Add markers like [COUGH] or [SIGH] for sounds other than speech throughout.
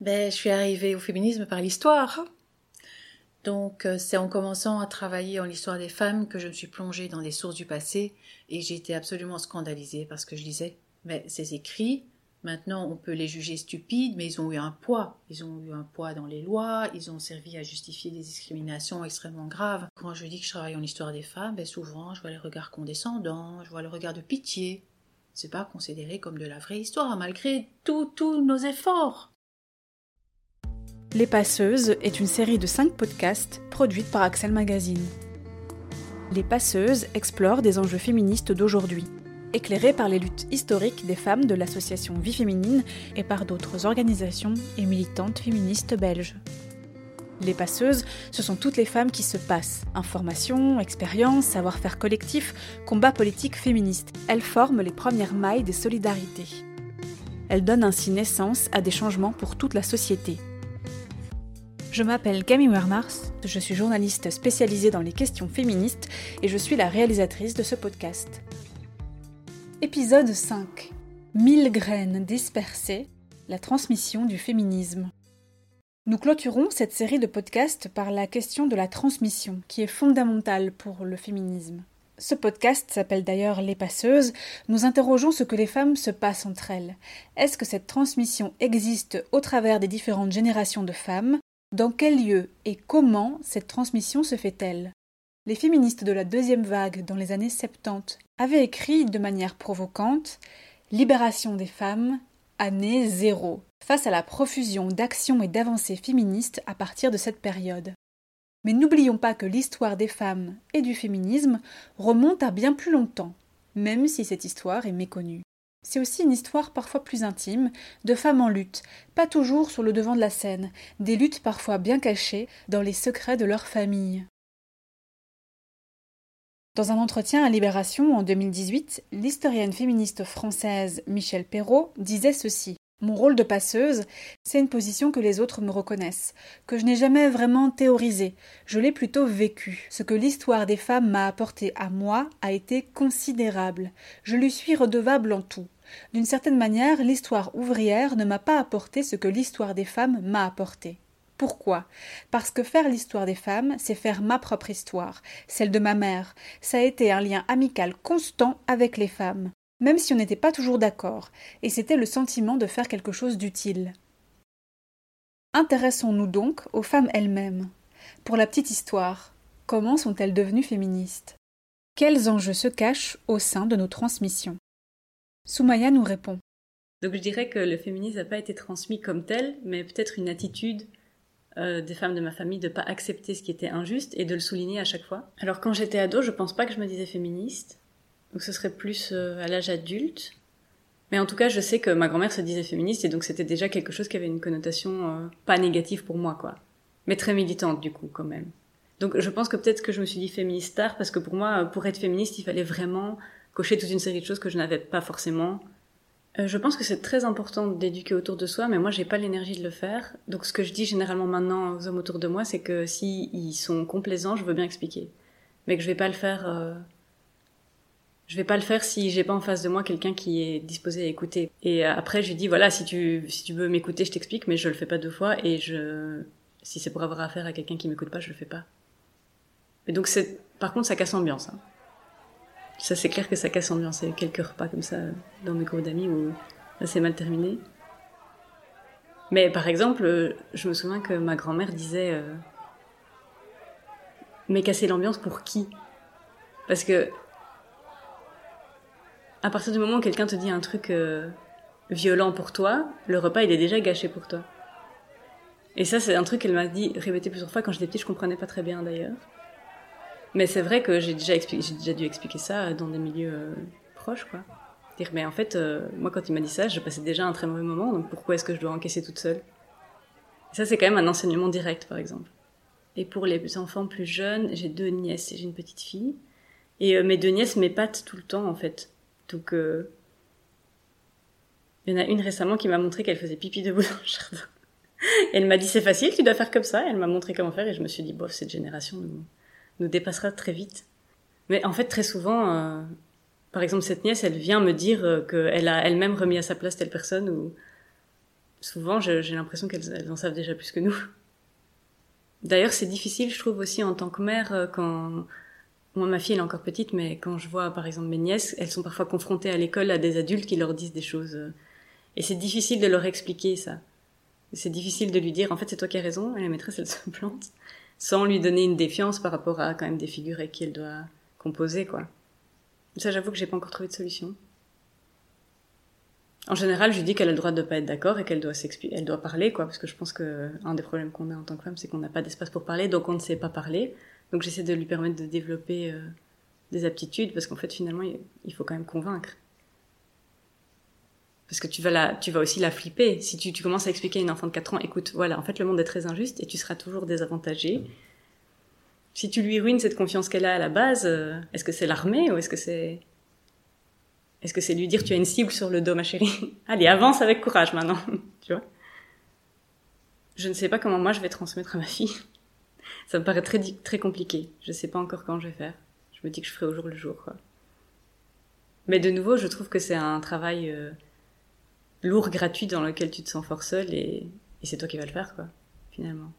ben, Je suis arrivée au féminisme par l'histoire. Donc euh, c'est en commençant à travailler en l'histoire des femmes que je me suis plongée dans les sources du passé et j'ai été absolument scandalisée parce que je disais mais ces écrits, maintenant on peut les juger stupides, mais ils ont eu un poids. Ils ont eu un poids dans les lois, ils ont servi à justifier des discriminations extrêmement graves. Quand je dis que je travaille en histoire des femmes, ben souvent je vois les regards condescendants, je vois le regard de pitié. C'est pas considéré comme de la vraie histoire malgré tous nos efforts. Les Passeuses est une série de 5 podcasts produite par Axel Magazine. Les Passeuses explorent des enjeux féministes d'aujourd'hui, éclairés par les luttes historiques des femmes de l'association Vie Féminine et par d'autres organisations et militantes féministes belges. Les passeuses, ce sont toutes les femmes qui se passent. Information, expérience, savoir-faire collectif, combat politique féministe. Elles forment les premières mailles des solidarités. Elles donnent ainsi naissance à des changements pour toute la société. Je m'appelle Camille Wermars, je suis journaliste spécialisée dans les questions féministes et je suis la réalisatrice de ce podcast. Épisode 5 Mille graines dispersées, la transmission du féminisme. Nous clôturons cette série de podcasts par la question de la transmission, qui est fondamentale pour le féminisme. Ce podcast s'appelle d'ailleurs Les Passeuses. Nous interrogeons ce que les femmes se passent entre elles. Est-ce que cette transmission existe au travers des différentes générations de femmes? Dans quel lieu et comment cette transmission se fait-elle? Les féministes de la deuxième vague dans les années 70 avaient écrit de manière provocante Libération des femmes, année zéro, face à la profusion d'actions et d'avancées féministes à partir de cette période. Mais n'oublions pas que l'histoire des femmes et du féminisme remonte à bien plus longtemps, même si cette histoire est méconnue. C'est aussi une histoire parfois plus intime, de femmes en lutte, pas toujours sur le devant de la scène, des luttes parfois bien cachées dans les secrets de leur famille. Dans un entretien à Libération en 2018, l'historienne féministe française Michel Perrault disait ceci. Mon rôle de passeuse, c'est une position que les autres me reconnaissent, que je n'ai jamais vraiment théorisée, je l'ai plutôt vécue. Ce que l'histoire des femmes m'a apporté à moi a été considérable. Je lui suis redevable en tout. D'une certaine manière, l'histoire ouvrière ne m'a pas apporté ce que l'histoire des femmes m'a apporté. Pourquoi? Parce que faire l'histoire des femmes, c'est faire ma propre histoire, celle de ma mère. Ça a été un lien amical constant avec les femmes même si on n'était pas toujours d'accord, et c'était le sentiment de faire quelque chose d'utile. Intéressons-nous donc aux femmes elles-mêmes. Pour la petite histoire, comment sont-elles devenues féministes? Quels enjeux se cachent au sein de nos transmissions? Soumaya nous répond. Donc je dirais que le féminisme n'a pas été transmis comme tel, mais peut-être une attitude euh, des femmes de ma famille de ne pas accepter ce qui était injuste et de le souligner à chaque fois. Alors quand j'étais ado, je pense pas que je me disais féministe. Donc ce serait plus euh, à l'âge adulte. Mais en tout cas, je sais que ma grand-mère se disait féministe et donc c'était déjà quelque chose qui avait une connotation euh, pas négative pour moi, quoi. Mais très militante, du coup, quand même. Donc je pense que peut-être que je me suis dit féministe tard parce que pour moi, pour être féministe, il fallait vraiment cocher toute une série de choses que je n'avais pas forcément. Euh, je pense que c'est très important d'éduquer autour de soi, mais moi j'ai pas l'énergie de le faire. Donc ce que je dis généralement maintenant aux hommes autour de moi, c'est que s'ils ils sont complaisants, je veux bien expliquer, mais que je vais pas le faire je vais pas le faire si j'ai pas en face de moi quelqu'un qui est disposé à écouter. Et après, je lui dis voilà, si tu veux m'écouter, je t'explique, mais je le fais pas deux fois et je si c'est pour avoir affaire à quelqu'un qui m'écoute pas, je le fais pas. Et donc c'est par contre ça casse l'ambiance. Hein. Ça c'est clair que ça casse l'ambiance. Il y a quelques repas comme ça dans mes groupes d'amis où ça s'est mal terminé. Mais par exemple, je me souviens que ma grand-mère disait euh, mais casser l'ambiance pour qui? Parce que à partir du moment où quelqu'un te dit un truc euh, violent pour toi, le repas il est déjà gâché pour toi. Et ça c'est un truc qu'elle m'a dit répété plusieurs fois quand j'étais petite, je comprenais pas très bien d'ailleurs. Mais c'est vrai que j'ai déjà, j'ai déjà dû expliquer ça dans des milieux euh, proches quoi. Dire mais en fait euh, moi quand il m'a dit ça, je passais déjà un très mauvais moment, donc pourquoi est-ce que je dois encaisser toute seule? Et Ça c'est quand même un enseignement direct par exemple. Et pour les enfants plus jeunes, j'ai deux nièces et j'ai une petite fille. Et mes deux nièces m'épatent tout le temps en fait donc, euh, il y en a une récemment qui m'a montré qu'elle faisait pipi debout [LAUGHS] dans le jardin. elle m'a dit c'est facile, tu dois faire comme ça. Elle m'a montré comment faire et je me suis dit bof, cette génération nous, nous dépassera très vite. Mais en fait, très souvent, euh, par exemple, cette nièce, elle vient me dire euh, qu'elle a elle-même remis à sa place telle personne ou souvent, j'ai l'impression qu'elles en savent déjà plus que nous. D'ailleurs, c'est difficile, je trouve aussi en tant que mère, euh, quand moi, ma fille elle est encore petite, mais quand je vois par exemple mes nièces, elles sont parfois confrontées à l'école à des adultes qui leur disent des choses, euh, et c'est difficile de leur expliquer ça. C'est difficile de lui dire, en fait, c'est toi qui as raison, et la maîtresse elle [LAUGHS] se plante, sans lui donner une défiance par rapport à quand même des figures avec qui elle doit composer, quoi. Ça, j'avoue que j'ai pas encore trouvé de solution. En général, je lui dis qu'elle a le droit de pas être d'accord et qu'elle doit s'expliquer, elle doit parler, quoi, parce que je pense que un des problèmes qu'on a en tant que femme, c'est qu'on n'a pas d'espace pour parler, donc on ne sait pas parler. Donc j'essaie de lui permettre de développer euh, des aptitudes, parce qu'en fait, finalement, il faut quand même convaincre. Parce que tu vas la, tu vas aussi la flipper. Si tu, tu commences à expliquer à une enfant de 4 ans, écoute, voilà, en fait, le monde est très injuste et tu seras toujours désavantagé. Si tu lui ruines cette confiance qu'elle a à la base, euh, est-ce que c'est l'armée ou est-ce que c'est est-ce que c'est lui dire tu as une cible sur le dos, ma chérie? [LAUGHS] Allez, avance avec courage maintenant, [LAUGHS] tu vois? Je ne sais pas comment moi je vais transmettre à ma fille. Ça me paraît très très compliqué. Je ne sais pas encore quand je vais faire. Je me dis que je ferai au jour le jour, quoi. Mais de nouveau, je trouve que c'est un travail euh, lourd, gratuit, dans lequel tu te sens fort seul et, et c'est toi qui vas le faire, quoi, finalement.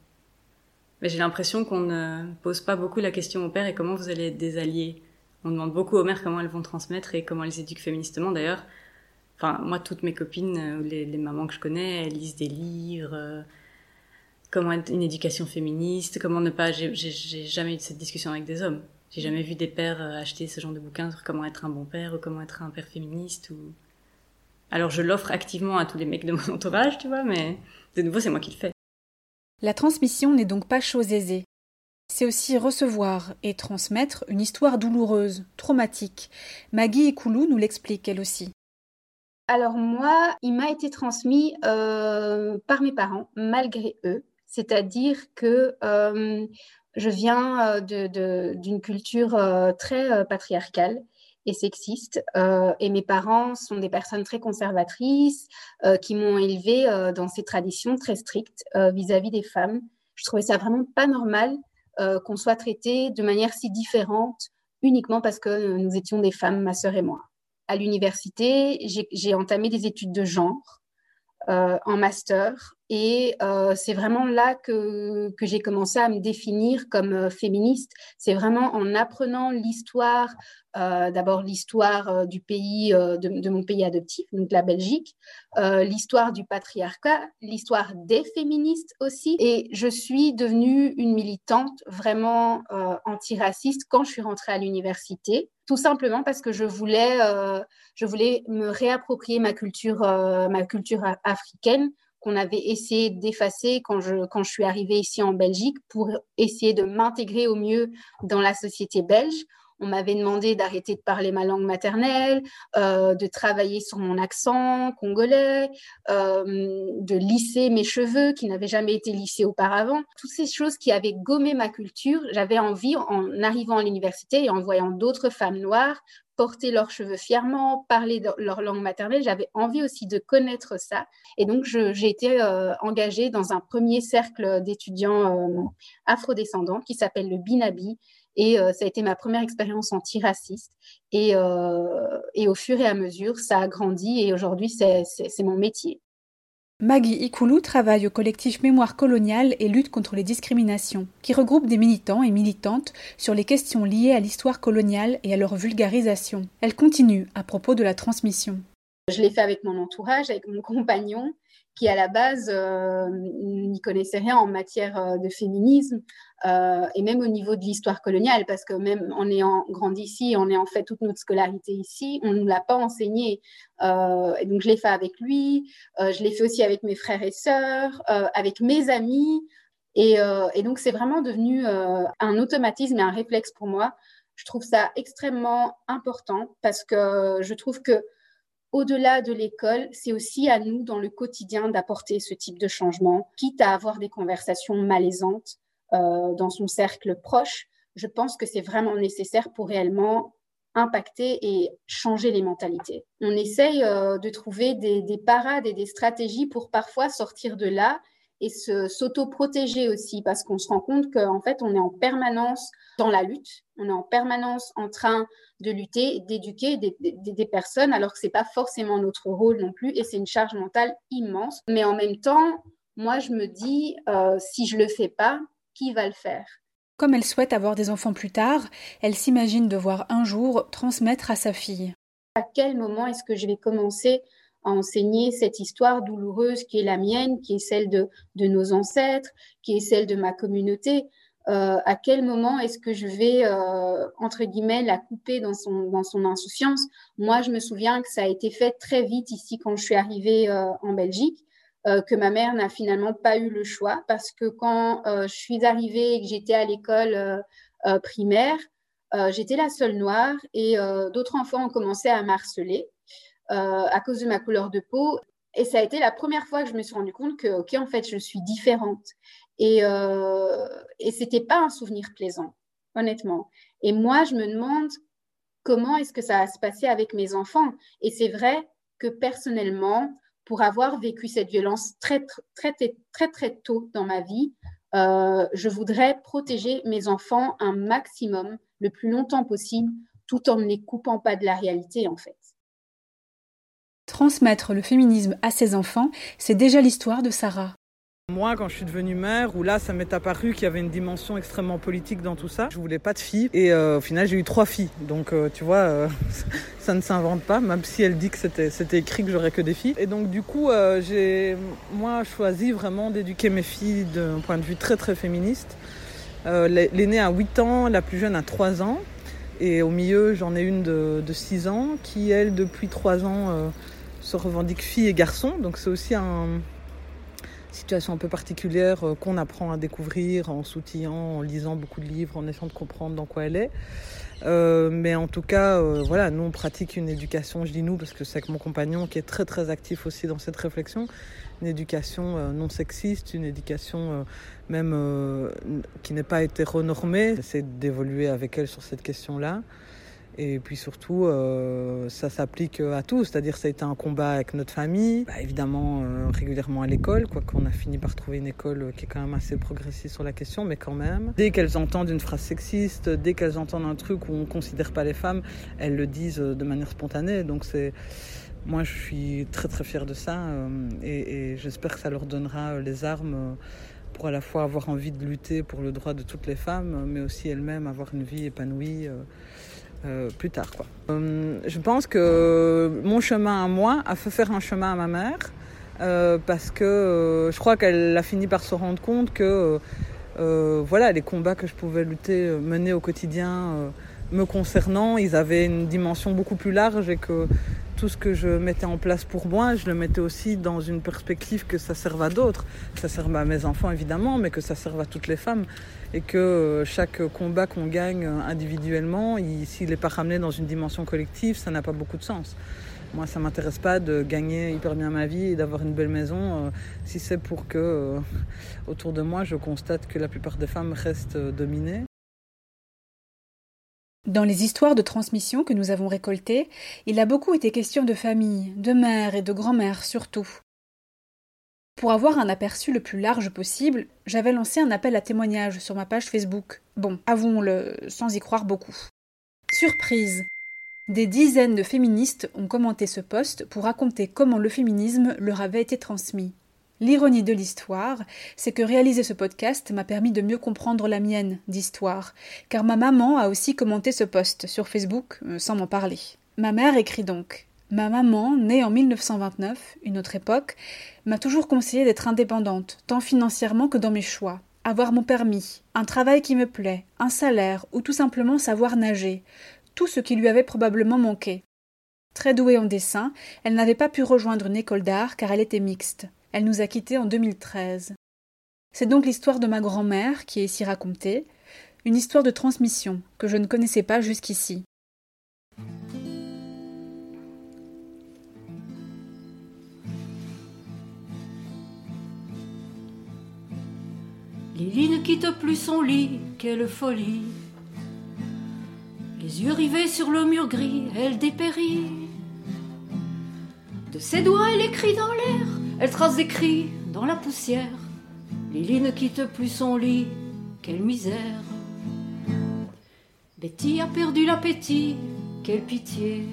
Mais j'ai l'impression qu'on ne pose pas beaucoup la question au père et comment vous allez être des alliés on demande beaucoup aux mères comment elles vont transmettre et comment elles éduquent féministement. D'ailleurs, enfin, moi, toutes mes copines, euh, les, les mamans que je connais, elles lisent des livres. Comment être une éducation féministe, comment ne pas. J'ai jamais eu cette discussion avec des hommes. J'ai jamais vu des pères euh, acheter ce genre de bouquins sur comment être un bon père ou comment être un père féministe ou. Alors je l'offre activement à tous les mecs de mon [LAUGHS] entourage, tu vois, mais de nouveau c'est moi qui le fais. La transmission n'est donc pas chose aisée c'est aussi recevoir et transmettre une histoire douloureuse, traumatique. Maggie Ikoulou nous l'explique elle aussi. Alors moi, il m'a été transmis euh, par mes parents, malgré eux. C'est-à-dire que euh, je viens euh, d'une culture très patriarcale et sexiste. et mes parents sont des personnes très conservatrices qui m'ont élevée dans ces traditions très strictes vis-à-vis -vis des femmes. Je trouvais ça vraiment pas normal euh, qu'on soit traité de manière si différente uniquement parce que nous étions des femmes, ma sœur et moi. À l'université, j'ai entamé des études de genre euh, en master et euh, c'est vraiment là que, j'ai commencé à me définir comme euh, féministe. C'est vraiment en apprenant l'histoire, d'abord l'histoire du pays, de, de, mon pays adoptif, donc la Belgique, l'histoire du patriarcat, l'histoire des féministes aussi. Et je suis devenue une militante vraiment antiraciste quand je suis rentrée à l'université, tout simplement parce que je voulais, voulais me réapproprier ma culture, culture africaine qu'on avait essayé d'effacer quand je, quand je suis arrivée ici en Belgique pour essayer de m'intégrer au mieux dans la société belge. On m'avait demandé d'arrêter de parler ma langue maternelle, euh, de travailler sur mon accent congolais, euh, de lisser mes cheveux qui n'avaient jamais été lissés auparavant. Toutes ces choses qui avaient gommé ma culture, j'avais envie, en arrivant à l'université et en voyant d'autres femmes noires, porter leurs cheveux fièrement, parler leur langue maternelle. J'avais envie aussi de connaître ça. Et donc, j'ai été euh, engagée dans un premier cercle d'étudiants afrodescendants qui s'appelle le Binabi. Et euh, ça a été ma première expérience antiraciste. Et, et au fur et à mesure, ça a grandi et aujourd'hui, c'est mon métier. Maggie Ikoulou travaille au collectif Mémoire coloniale et lutte contre les discriminations, qui regroupe des militants et militantes sur les questions liées à l'histoire coloniale et à leur vulgarisation. Elle continue à propos de la transmission. Je l'ai fait avec mon entourage, avec mon compagnon, qui à la base euh, n'y connaissait rien en matière euh, de féminisme euh, et même au niveau de l'histoire coloniale, parce que même en ayant grandi ici, en ayant fait toute notre scolarité ici, on ne nous l'a pas enseigné. et donc je l'ai fait avec lui, je l'ai fait aussi avec mes frères et sœurs, avec mes amis. Et, et donc c'est vraiment devenu un automatisme et un réflexe pour moi. Je trouve ça extrêmement important parce que je trouve que au-delà de l'école, c'est aussi à nous dans le quotidien d'apporter ce type de changement, quitte à avoir des conversations malaisantes euh, dans son cercle proche. Je pense que c'est vraiment nécessaire pour réellement impacter et changer les mentalités. On essaye euh, de trouver des, des, parades et des stratégies pour parfois sortir de là et s'auto-protéger aussi parce qu'on se rend compte qu'en fait, on est en permanence dans la lutte, on est en permanence en train de lutter, d'éduquer des, personnes alors que c'est pas forcément notre rôle non plus et c'est une charge mentale immense. Mais en même temps, moi, je me dis, euh, si je le fais pas, qui va le faire Comme elle souhaite avoir des enfants plus tard, elle s'imagine devoir un jour transmettre à sa fille. À quel moment est-ce que je vais commencer à enseigner cette histoire douloureuse qui est la mienne, qui est celle de, nos ancêtres, qui est celle de ma communauté? Euh, à quel moment est-ce que je vais, euh, entre guillemets, la couper dans son, dans son insouciance? Moi, je me souviens que ça a été fait très vite ici quand je suis arrivée euh, en Belgique, que ma mère n'a finalement pas eu le choix parce que quand je suis arrivée et que j'étais à l'école primaire, j'étais la seule noire et d'autres enfants ont commencé à m'harceler. Euh, à cause de ma couleur de peau. Et ça a été la première fois que je me suis rendu compte que, ok, en fait, je suis différente. Et, euh, et c'était pas un souvenir plaisant, honnêtement. Et moi, je me demande comment est-ce que ça va se passer avec mes enfants. Et c'est vrai que personnellement, pour avoir vécu cette violence très, très, très, tôt dans ma vie, euh, je voudrais protéger mes enfants un maximum, le plus longtemps possible, tout en ne les coupant pas de la réalité, en fait. Transmettre le féminisme à ses enfants, c'est déjà l'histoire de Sarah. Moi, quand je suis devenue mère, où là, ça m'est apparu qu'il y avait une dimension extrêmement politique dans tout ça. Je voulais pas de filles. Et euh, au final, j'ai eu trois filles. Donc, euh, tu vois, euh, [LAUGHS] ça ne s'invente pas, même si elle dit que c'était écrit que j'aurais que des filles. Et donc, du coup, j'ai, moi, choisi vraiment d'éduquer mes filles d'un point de vue très, très féministe. L'aînée a 8 ans, la plus jeune a 3 ans. Et au milieu, j'en ai une de, de 6 ans qui, elle, depuis 3 ans se revendiquent filles et garçons. Donc c'est aussi une situation un peu particulière euh, qu'on apprend à découvrir en s'outillant, en lisant beaucoup de livres, en essayant de comprendre dans quoi elle est. Euh, mais en tout cas, euh, voilà, nous on pratique une éducation, je dis nous parce que c'est avec mon compagnon qui est très très actif aussi dans cette réflexion, une éducation non sexiste, une éducation même qui n'est pas hétéronormée. J'essaie d'évoluer avec elle sur cette question-là. Et puis surtout, euh, ça s'applique à tous, c'est-à-dire ça a été un combat avec notre famille, bah, évidemment euh, régulièrement à l'école, quoique on a fini par trouver une école qui est quand même assez progressiste sur la question, mais quand même. Dès qu'elles entendent une phrase sexiste, dès qu'elles entendent un truc où on ne considère pas les femmes, elles le disent de manière spontanée. Donc c'est, moi je suis très très fière de ça euh, et, et j'espère que ça leur donnera les armes pour à la fois avoir envie de lutter pour le droit de toutes les femmes, mais aussi elles-mêmes avoir une vie épanouie. Euh, plus tard. Quoi. Euh, je pense que mon chemin à moi a fait faire un chemin à ma mère euh, parce que je crois qu'elle a fini par se rendre compte que voilà, les combats que je pouvais lutter, mener au quotidien me concernant, ils avaient une dimension beaucoup plus large et que tout ce que je mettais en place pour moi, je le mettais aussi dans une perspective que ça serve à d'autres. Ça serve à mes enfants évidemment, mais que ça serve à toutes les femmes et que euh, chaque combat qu'on gagne euh, individuellement, s'il n'est pas ramené dans une dimension collective, ça n'a pas beaucoup de sens. Moi, ça m'intéresse pas de gagner hyper bien ma vie et d'avoir une belle maison euh, si c'est pour que autour de moi, je constate que la plupart des femmes restent dominées. Dans les histoires de transmission que nous avons récoltées, il a beaucoup été question de famille, de mère et de grand-mère surtout. Pour avoir un aperçu le plus large possible, j'avais lancé un appel à témoignages sur ma page Facebook. Bon, avouons-le, sans y croire beaucoup. Surprise Des dizaines de féministes ont commenté ce post pour raconter comment le féminisme leur avait été transmis. L'ironie de l'histoire, c'est que réaliser ce podcast m'a permis de mieux comprendre la mienne d'histoire, car ma maman a aussi commenté ce post sur Facebook euh, sans m'en parler. Ma mère écrit donc Ma maman, née en 1929, une autre époque, m'a toujours conseillé d'être indépendante, tant financièrement que dans mes choix. Avoir mon permis, un travail qui me plaît, un salaire ou tout simplement savoir nager, tout ce qui lui avait probablement manqué. Très douée en dessin, elle n'avait pas pu rejoindre une école d'art car elle était mixte. Elle nous a quittés en 2013. C'est donc l'histoire de ma grand-mère qui est ici racontée, une histoire de transmission que je ne connaissais pas jusqu'ici. Lily ne quitte plus son lit, quelle folie. Les yeux rivés sur le mur gris, elle dépérit. De ses doigts, elle écrit dans l'air, elle trace des cris dans la poussière. Lily ne quitte plus son lit, quelle misère. Betty a perdu l'appétit, quelle pitié.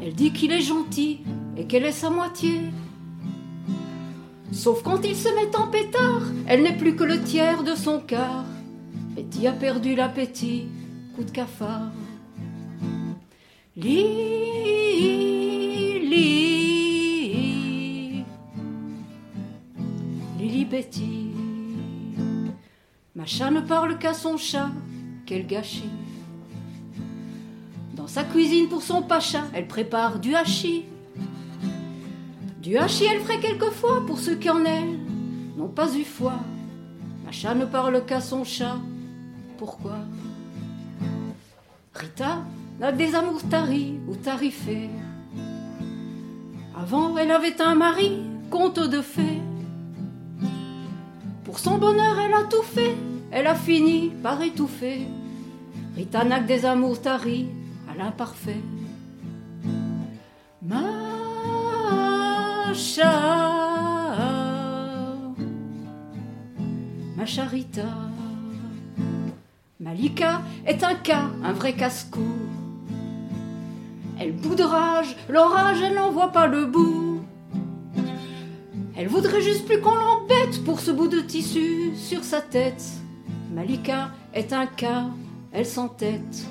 Elle dit qu'il est gentil et qu'elle est sa moitié. Sauf quand il se met en pétard, elle n'est plus que le tiers de son quart. Betty a perdu l'appétit, coup de cafard. Lily, Lily Betty, ma chat ne parle qu'à son chat, quel gâchis. Dans sa cuisine pour son pacha, elle prépare du hachis. Du hachis, elle ferait quelquefois pour ceux qui en elle n'ont pas eu foi. Ma chat ne parle qu'à son chat, pourquoi? Rita n'a des amours taris ou tarifés. Avant, elle avait un mari, conte de fées. Pour son bonheur, elle a tout fait, elle a fini par étouffer. Rita n'a que des amours taris à l'imparfait. Ma charita. Malika est un cas, un vrai casse-cou. Elle bout de rage, l'orage, elle n'en voit pas le bout. Elle voudrait juste plus qu'on l'embête pour ce bout de tissu sur sa tête. Malika est un cas, elle s'entête.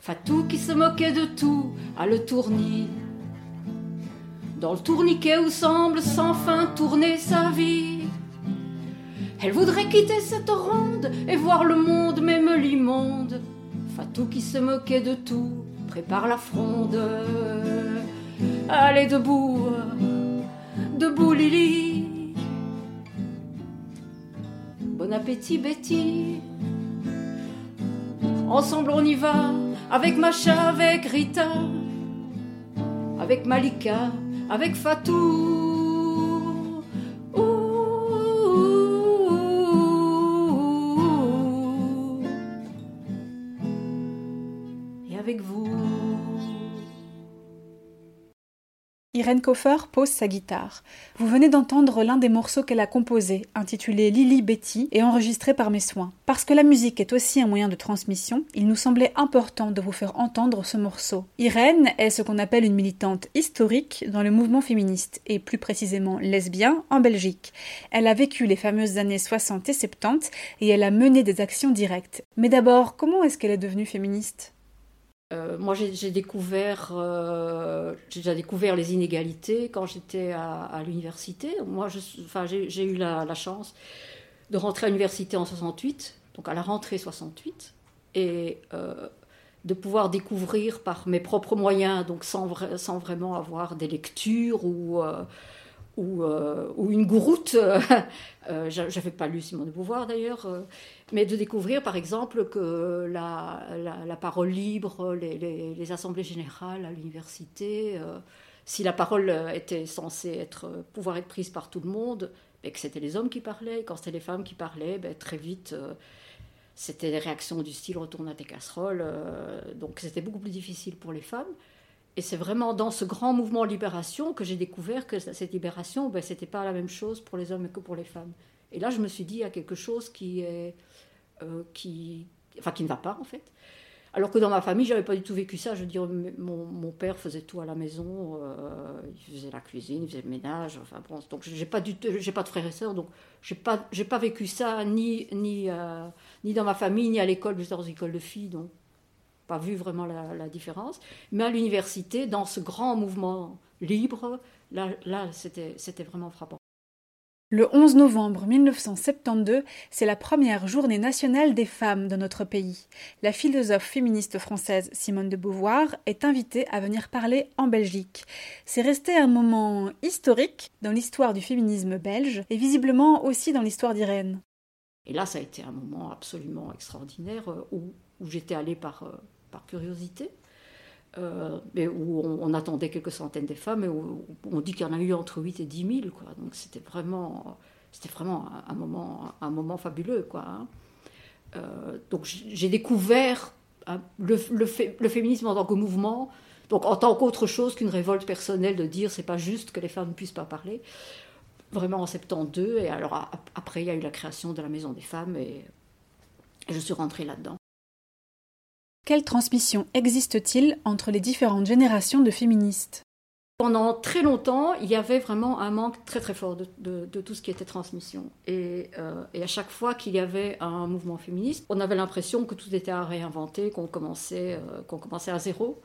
Fatou qui se moquait de tout a le tournis. Dans le tourniquet où semble sans fin tourner sa vie. Elle voudrait quitter cette ronde et voir le monde, même l'immonde. Fatou qui se moquait de tout, prépare la fronde. Allez debout, debout Lily. Bon appétit Betty. Ensemble on y va, avec Macha, avec Rita, avec Malika, avec Fatou. Irène Koffer pose sa guitare. Vous venez d'entendre l'un des morceaux qu'elle a composé, intitulé Lily Betty et enregistré par mes soins. Parce que la musique est aussi un moyen de transmission, il nous semblait important de vous faire entendre ce morceau. Irène est ce qu'on appelle une militante historique dans le mouvement féministe, et plus précisément lesbien, en Belgique. Elle a vécu les fameuses années 60 et 70 et elle a mené des actions directes. Mais d'abord, comment est-ce qu'elle est devenue féministe? Euh, moi, j'ai découvert, euh, déjà découvert les inégalités quand j'étais à, l'université. Moi, j'ai eu la, chance de rentrer à l'université en 68, donc à la rentrée 68, et euh, de pouvoir découvrir par mes propres moyens, donc sans, vraiment avoir des lectures ou euh, ou, ou, une gouroute. [LAUGHS] J'avais pas lu Simone de Beauvoir d'ailleurs, mais de découvrir par exemple que la, la, parole libre, les, les, assemblées générales à l'université, euh, si la parole était censée être, pouvoir être prise par tout le monde, mais que c'était les hommes qui parlaient, et quand c'était les femmes qui parlaient, ben, très vite euh, c'était des réactions du style retourne à tes casseroles, donc c'était beaucoup plus difficile pour les femmes. Et c'est vraiment dans ce grand mouvement libération que j'ai découvert que cette libération, ben, ce n'était pas la même chose pour les hommes que pour les femmes. Et là, je me suis dit, il y a quelque chose qui, est, euh, qui, enfin, qui ne va pas, en fait. Alors que dans ma famille, je n'avais pas du tout vécu ça. Je veux dire, mon, mon père faisait tout à la maison, euh, il faisait la cuisine, il faisait le ménage, enfin bon. Donc, j'ai pas, pas de frères et sœurs, donc j'ai pas, pas vécu ça ni, ni, euh, ni dans ma famille, ni à l'école, j'étais dans une école de filles, donc pas vu vraiment la, la différence. Mais à l'université, dans ce grand mouvement libre, là, là c'était vraiment frappant. Le 11 novembre 1972, c'est la première journée nationale des femmes dans notre pays. La philosophe féministe française Simone de Beauvoir est invitée à venir parler en Belgique. C'est resté un moment historique dans l'histoire du féminisme belge et visiblement aussi dans l'histoire d'Irène. Et là, ça a été un moment absolument extraordinaire euh, où, j'étais allée par, euh, par curiosité, euh, où on, attendait quelques centaines de femmes, et où, on dit qu'il y en a eu entre 8 et 10 000. Quoi. Donc c'était vraiment, c'était vraiment un, moment, un moment fabuleux. Hein. euh, donc j'ai découvert hein, le, féminisme en tant que mouvement, donc en tant qu'autre chose qu'une révolte personnelle de dire c'est pas juste que les femmes ne puissent pas parler. vraiment en 72. Et alors après, il y a eu la création de la Maison des Femmes et je suis rentrée là-dedans. Quelle transmission existe-t-il entre les différentes générations de féministes? Pendant très longtemps, il y avait vraiment un manque très très fort de, tout ce qui était transmission. Et, euh, et à chaque fois qu'il y avait un mouvement féministe, on avait l'impression que tout était à réinventer, qu'on commençait, euh, qu'on commençait à zéro.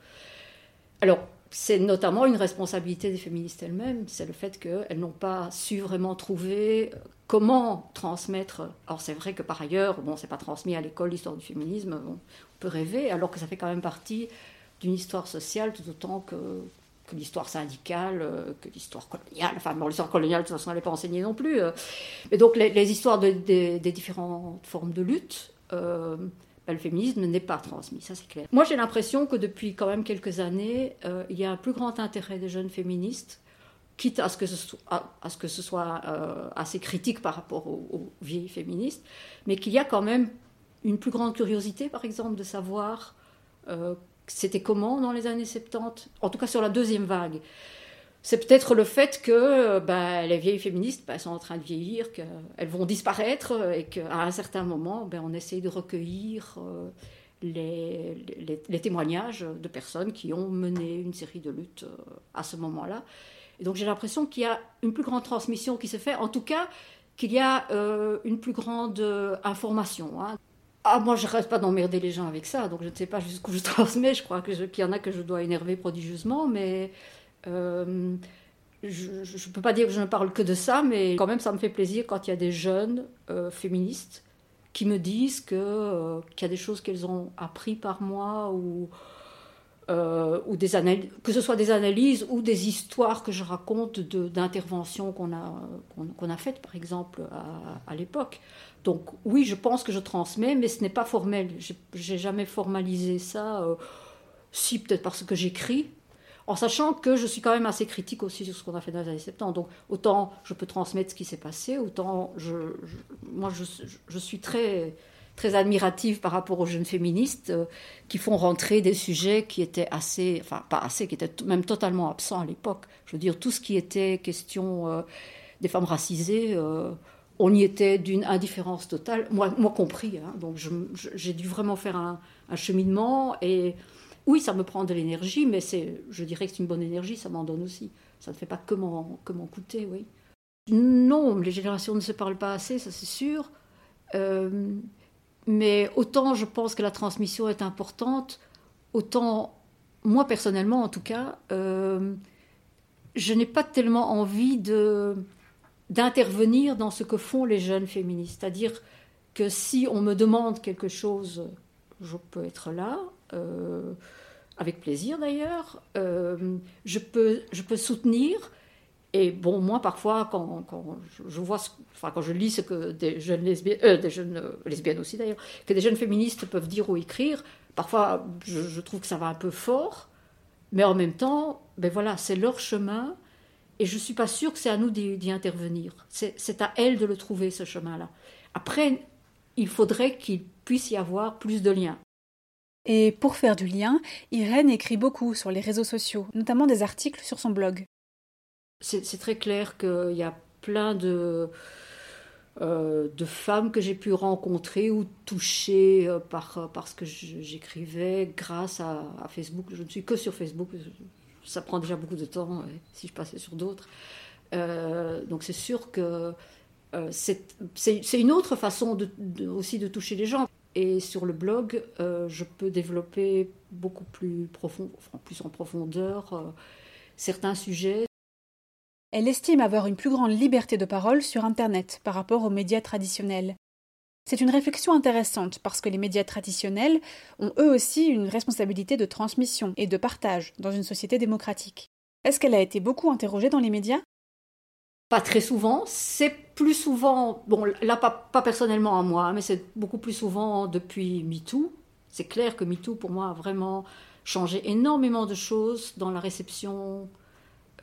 Alors, c'est notamment une responsabilité des féministes elles-mêmes, c'est le fait qu'elles n'ont pas su vraiment trouver euh, comment transmettre. Alors c'est vrai que par ailleurs, bon, c'est pas transmis à l'école l'histoire du féminisme, on peut rêver, alors que ça fait quand même partie d'une histoire sociale tout autant que, l'histoire syndicale, euh, que l'histoire coloniale. Enfin, bon, l'histoire coloniale, de toute façon, elle n'est pas enseignée non plus. Euh. Mais donc, les, histoires des différentes formes de lutte, euh, ben, le féminisme n'est pas transmis, ça c'est clair. Moi, j'ai l'impression que depuis quand même quelques années, il y a un plus grand intérêt des jeunes féministes, quitte à ce que ce soit, soit assez critique par rapport aux, vieilles féministes, mais qu'il y a quand même une plus grande curiosité, par exemple, de savoir c'était comment dans les années 70 En tout cas sur la deuxième vague. C'est peut-être le fait que bah, les vieilles féministes bah, sont en train de vieillir, qu'elles vont disparaître et qu'à un certain moment, bah, on essaye de recueillir euh, les, témoignages de personnes qui ont mené une série de luttes euh, à ce moment-là. Et donc j'ai l'impression qu'il y a une plus grande transmission qui se fait, en tout cas qu'il y a euh, une plus grande information. Hein. Ah, moi, je reste pas d'emmerder les gens avec ça, donc je ne sais pas jusqu'où je [LAUGHS] transmets. Je crois qu'il y en a que je dois énerver prodigieusement, mais euh, je ne peux pas dire que je ne parle que de ça, mais quand même, ça me fait plaisir quand il y a des jeunes euh, féministes qui me disent euh, qu'il y a des choses qu'elles ont appris par moi ou ou des que ce soit des analyses ou des histoires que je raconte d'interventions qu'on a, qu'on a faites, par exemple, à, à l'époque. Donc oui, je pense que je transmets, mais ce n'est pas formel. J'ai jamais formalisé ça. Euh, si peut-être parce que j'écris, en sachant que je suis quand même assez critique aussi sur ce qu'on a fait dans les années 70. Donc autant je peux transmettre ce qui s'est passé, autant je, moi je, suis très très admirative par rapport aux jeunes féministes euh, qui font rentrer des sujets qui étaient assez, enfin pas assez, qui étaient même totalement absents à l'époque. Je veux dire tout ce qui était question euh, des femmes racisées on y était d'une indifférence totale, moi, moi compris. Hein. donc j'ai dû vraiment faire un, cheminement. Et oui, ça me prend de l'énergie, mais c'est, je dirais que c'est une bonne énergie, ça m'en donne aussi. Ça ne fait pas que m'en, coûter, oui. Non, les générations ne se parlent pas assez, ça c'est sûr. Euh, mais autant je pense que la transmission est importante, autant moi personnellement en tout cas, euh, je n'ai pas tellement envie de d'intervenir dans ce que font les jeunes féministes. C'est-à-dire que si on me demande quelque chose, je peux être là, euh, avec plaisir d'ailleurs. Euh, je, peux, je peux soutenir. Et bon, moi, parfois, quand, je vois, enfin, quand je lis ce que des jeunes lesbiennes, euh, des jeunes lesbiennes aussi d'ailleurs, que des jeunes féministes peuvent dire ou écrire, parfois, je, trouve que ça va un peu fort. Mais en même temps, ben voilà, c'est leur chemin et je ne suis pas sûre que c'est à nous d'y intervenir. C'est à elle de le trouver, ce chemin-là. Après, il faudrait qu'il puisse y avoir plus de liens. Et pour faire du lien, Irène écrit beaucoup sur les réseaux sociaux, notamment des articles sur son blog. C'est très clair qu'il y a plein de, euh, de femmes que j'ai pu rencontrer ou toucher euh, par, ce que j'écrivais grâce à, Facebook. Je ne suis que sur Facebook, ça prend déjà beaucoup de temps euh, si je passais sur d'autres. Euh, donc c'est sûr que euh, c'est une autre façon aussi de toucher les gens. Et sur le blog, je peux développer beaucoup plus, profond, plus en profondeur certains sujets. Elle estime avoir une plus grande liberté de parole sur Internet par rapport aux médias traditionnels. C'est une réflexion intéressante parce que les médias traditionnels ont eux aussi une responsabilité de transmission et de partage dans une société démocratique. Est-ce qu'elle a été beaucoup interrogée dans les médias? Pas très souvent. C'est plus souvent, bon là pas, personnellement à moi, mais c'est beaucoup plus souvent depuis MeToo. C'est clair que MeToo pour moi a vraiment changé énormément de choses dans la réception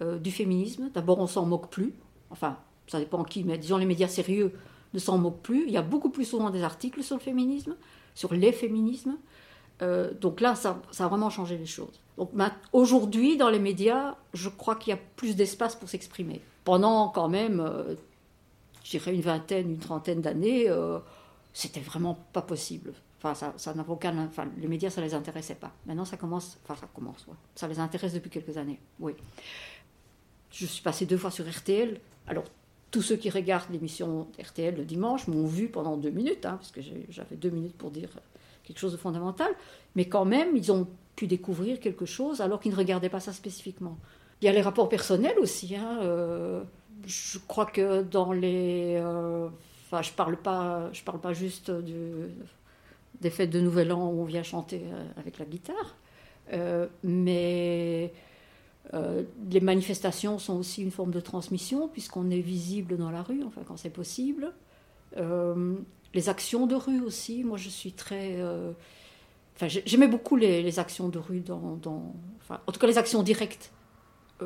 euh, du féminisme. D'abord on s'en moque plus. Enfin, ça dépend qui, mais disons les médias sérieux ne s'en moque plus. Il y a beaucoup plus souvent des articles sur le féminisme, sur les féminismes. Euh, donc là, ça, a vraiment changé les choses. Donc aujourd'hui, dans les médias, je crois qu'il y a plus d'espace pour s'exprimer. pendant quand même, euh, je dirais une vingtaine, une trentaine d'années, euh, c'était vraiment pas possible. Enfin, ça, ça aucun. Enfin, les médias, ça les intéressait pas. Maintenant, ça commence. Enfin, ça commence. Ça les intéresse depuis quelques années. Oui. Je suis passée deux fois sur RTL. Alors, tous ceux qui regardent l'émission RTL le dimanche m'ont vu pendant deux minutes, hein, parce que j'avais deux minutes pour dire quelque chose de fondamental. Mais quand même, ils ont pu découvrir quelque chose alors qu'ils ne regardaient pas ça spécifiquement. Il y a les rapports personnels aussi. Hein, euh, je crois que dans les. Euh, enfin, je parle pas, parle pas juste des fêtes de Nouvel An où on vient chanter euh, avec la guitare, mais les manifestations sont aussi une forme de transmission puisqu'on est visible dans la rue, enfin quand c'est possible. les actions de rue aussi. Moi, je suis très Enfin, j'aimais beaucoup les, actions de rue dans, enfin, en tout cas les actions directes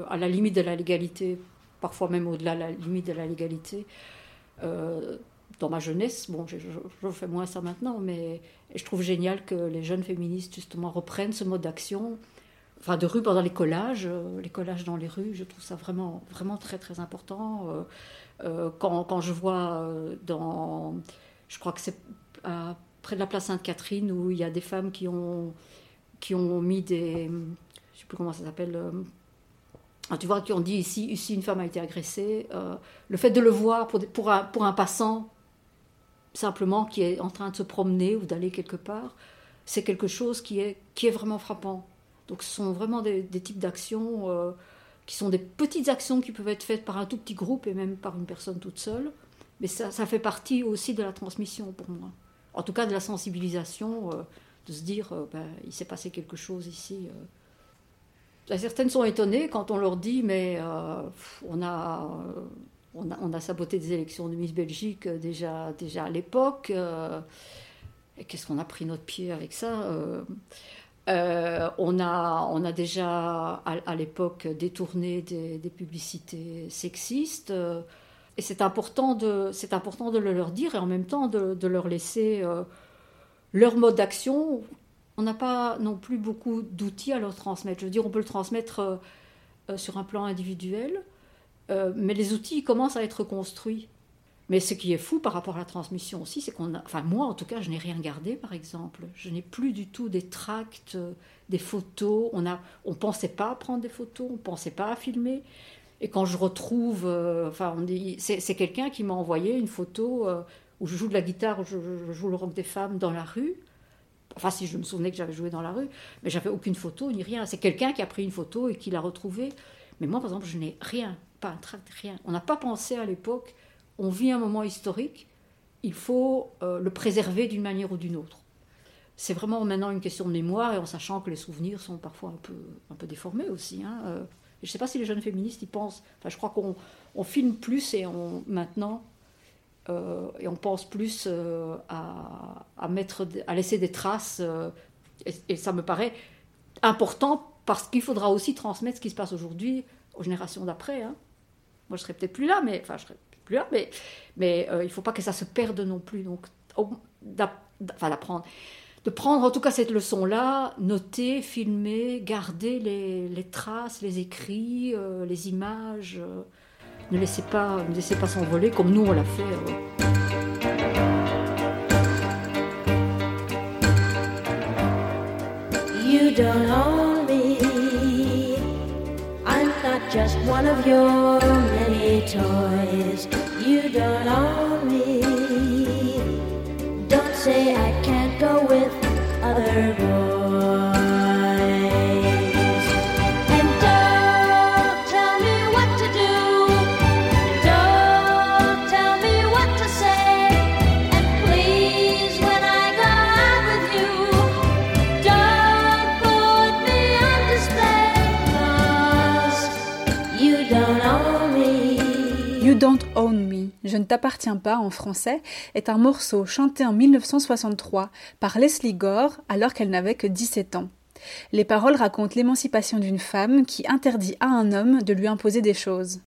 à la limite de la légalité parfois même au-delà de la limite de la légalité. Euh, dans ma jeunesse, bon, je, fais moins ça maintenant, mais je trouve génial que les jeunes féministes justement reprennent ce mode d'action, enfin de rue pendant les collages, euh, les collages dans les rues, je trouve ça vraiment, vraiment très très important. Euh, quand, quand, je vois dans, je crois que c'est près de la place Sainte-Catherine où il y a des femmes qui ont, qui ont mis des, je sais plus comment ça s'appelle ah, tu vois, qui ont dit ici, ici une femme a été agressée. Euh, le fait de le voir pour, pour, un, pour un passant, simplement, qui est en train de se promener ou d'aller quelque part, c'est quelque chose qui est, qui est vraiment frappant. Donc ce sont vraiment des, types d'actions euh, qui sont des petites actions qui peuvent être faites par un tout petit groupe et même par une personne toute seule. Mais ça, fait partie aussi de la transmission pour moi. En tout cas de la sensibilisation, euh, de se dire, ben, il s'est passé quelque chose ici. Certaines sont étonnées quand on leur dit mais euh, on, a, saboté des élections de Miss Belgique euh, déjà, déjà à l'époque. Euh, et qu'est-ce qu'on a pris notre pied avec ça on, a, on a déjà à, l'époque détourné des, publicités sexistes. et c'est important, de, important de le leur dire et en même temps de, leur laisser leur mode d'action on n'a pas non plus beaucoup d'outils à leur transmettre. Je veux dire, on peut le transmettre euh, euh, sur un plan individuel, euh, mais les outils commencent à être construits. Mais ce qui est fou par rapport à la transmission aussi, c'est qu'on a, enfin moi en tout cas, je n'ai rien gardé par exemple. Je n'ai plus du tout des tracts, des photos. On a, on pensait pas à prendre des photos, on pensait pas à filmer. Et quand je retrouve, enfin, c'est, quelqu'un qui m'a envoyé une photo où je joue de la guitare, où je joue le rock des femmes dans la rue. Enfin, si je me souvenais que j'avais joué dans la rue, mais j'avais aucune photo ni rien. C'est quelqu'un qui a pris une photo et qui l'a retrouvée. Mais moi, par exemple, je n'ai rien, pas un tract, rien. On n'a pas pensé à l'époque. On vit un moment historique. Il faut euh, le préserver d'une manière ou d'une autre. C'est vraiment maintenant une question de mémoire et en sachant que les souvenirs sont parfois un peu, un peu déformés aussi. Hein. Euh, je ne sais pas si les jeunes féministes y pensent. Enfin, je crois qu'on on filme plus et on, maintenant euh, et on pense plus à, mettre, à laisser des traces. Et, ça me paraît important parce qu'il faudra aussi transmettre ce qui se passe aujourd'hui aux générations d'après. Hein. Moi, je serais peut-être plus là, mais enfin, je mais mais il faut pas que ça se perde non plus. Donc, enfin, d'apprendre, de prendre en tout cas cette leçon-là, noter, filmer, garder les, les traces, les écrits, les images. Ne laissez pas, ne laissez pas s'envoler comme nous on l'a fait. Euh. You just one of your many toys. You don't own me. Don't say I can't go with other boys. Ne pas en français, est un morceau chanté en 1963 par Leslie Gore alors qu'elle n'avait que 17 ans. Les paroles racontent l'émancipation d'une femme qui interdit à un homme de lui imposer des choses.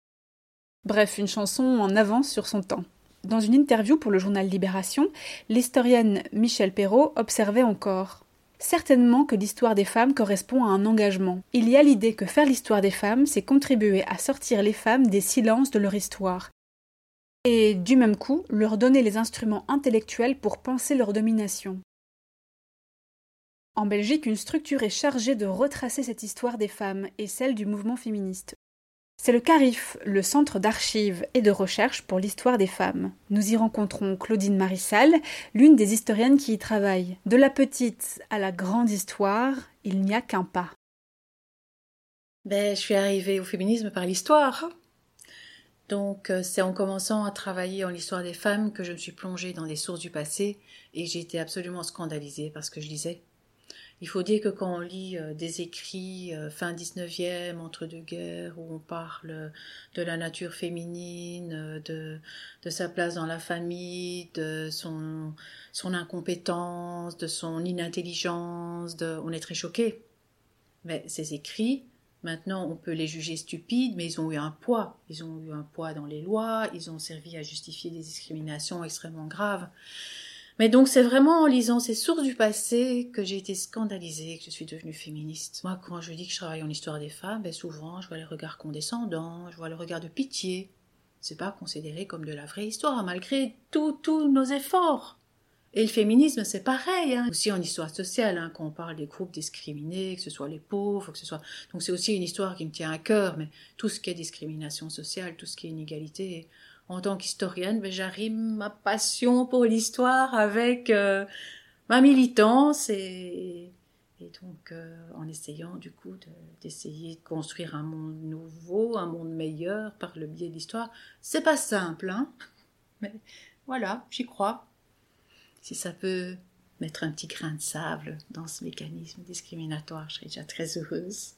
Bref, une chanson en avance sur son temps. Dans une interview pour le journal Libération, l'historienne Michel Perrault observait encore Certainement que l'histoire des femmes correspond à un engagement. Il y a l'idée que faire l'histoire des femmes, c'est contribuer à sortir les femmes des silences de leur histoire. Et du même coup, leur donner les instruments intellectuels pour penser leur domination. En Belgique, une structure est chargée de retracer cette histoire des femmes et celle du mouvement féministe. C'est le CARIF, le Centre d'archives et de recherche pour l'histoire des femmes. Nous y rencontrons Claudine Marissal, l'une des historiennes qui y travaille. De la petite à la grande histoire, il n'y a qu'un pas. Ben, je suis arrivée au féminisme par l'histoire. Donc, euh, c'est en commençant à travailler en l'histoire des femmes que je me suis plongée dans les sources du passé et j'ai été absolument scandalisée parce que je lisais il faut dire que quand on lit euh, des écrits euh, fin 19e, entre deux guerres, où on parle de la nature féminine, de, sa place dans la famille, de son, incompétence, de son inintelligence, on est très choqué. Mais ces écrits, maintenant, on peut les juger stupides, mais ils ont eu un poids. Ils ont eu un poids dans les lois, ils ont servi à justifier des discriminations extrêmement graves. Mais donc c'est vraiment en lisant ces sources du passé que j'ai été scandalisée, que je suis devenue féministe. Moi, quand je dis que je travaille en histoire des femmes, ben souvent je vois les regards condescendants, je vois le regard de pitié. C'est pas considéré comme de la vraie histoire, malgré tous nos efforts. Et le féminisme, c'est pareil, hein. aussi en histoire sociale, hein, quand on parle des groupes discriminés, que ce soit les pauvres, que ce soit. Donc c'est aussi une histoire qui me tient à cœur, mais tout ce qui est discrimination sociale, tout ce qui est inégalité, en tant qu'historienne, ben, j'arrime ma passion pour l'histoire avec euh, ma militance et, donc euh, en essayant du coup d'essayer de, construire un monde nouveau, un monde meilleur par le biais de l'histoire. C'est pas simple, hein [LAUGHS] mais voilà, j'y crois. Si ça peut mettre un petit grain de sable dans ce mécanisme discriminatoire, je serais déjà très heureuse.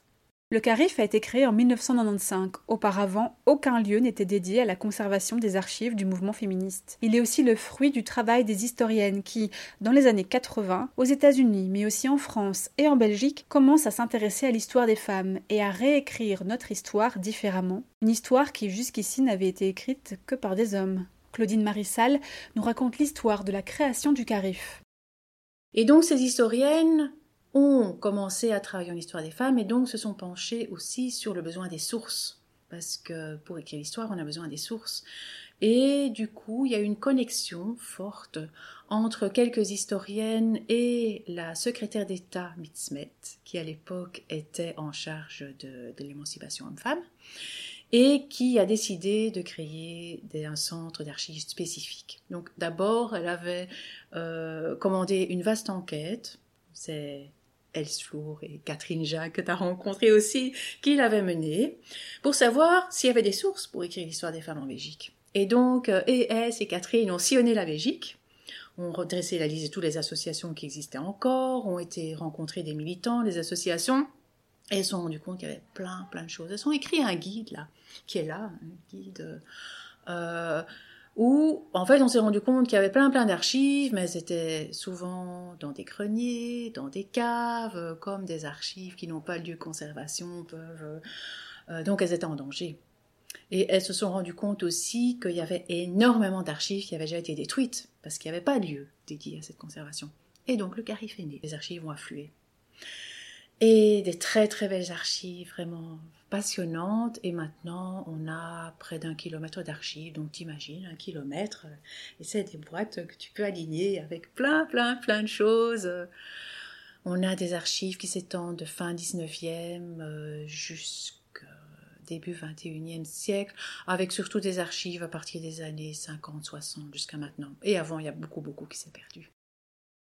Le CARIF a été créé en 1995. Auparavant, aucun lieu n'était dédié à la conservation des archives du mouvement féministe. Il est aussi le fruit du travail des historiennes qui, dans les années 80, aux États-Unis, mais aussi en France et en Belgique, commencent à s'intéresser à l'histoire des femmes et à réécrire notre histoire différemment. Une histoire qui jusqu'ici n'avait été écrite que par des hommes. Claudine Marissal nous raconte l'histoire de la création du CARIF. Et donc ces historiennes ont commencé à travailler en histoire des femmes et donc se sont penchés aussi sur le besoin des sources. Parce que pour écrire l'histoire, on a besoin des sources. Et du coup, il y a une connexion forte entre quelques historiennes et la secrétaire d'État Mitzmet, qui à l'époque était en charge de, l'émancipation homme-femme, et qui a décidé de créer un centre d'archives spécifique. Donc d'abord, elle avait euh, commandé une vaste enquête. C'est Elsflour et Catherine Jacques, que tu as rencontré aussi, qui l'avaient mené, pour savoir s'il y avait des sources pour écrire l'histoire des femmes en Belgique. Et donc, euh, ES et Catherine ont sillonné la Belgique, ont redressé la liste de toutes les associations qui existaient encore, ont été rencontrés des militants, des associations, elles se sont rendues compte qu'il y avait plein, plein de choses. Elles ont écrit un guide, là, qui est là, un guide... Euh, où en fait on s'est rendu compte qu'il y avait plein plein d'archives, mais étaient souvent dans des greniers, dans des caves, euh, comme des archives qui n'ont pas lieu de conservation peuvent. Euh, donc elles étaient en danger. Et elles se sont rendues compte aussi qu'il y avait énormément d'archives qui avaient déjà été détruites, parce qu'il n'y avait pas de lieu dédié à cette conservation. Et donc le carif est né. Les archives ont afflué. Et des très très belles archives, vraiment passionnante et maintenant on a près d'un kilomètre d'archives, donc t'imagines un kilomètre, euh, et c'est des boîtes que tu peux aligner avec plein plein plein de choses. On a des archives qui s'étendent de fin 19e euh, jusqu'au début 21e siècle, avec surtout des archives à partir des années 50, 60 jusqu'à maintenant. Et avant, il y a beaucoup beaucoup qui s'est perdu.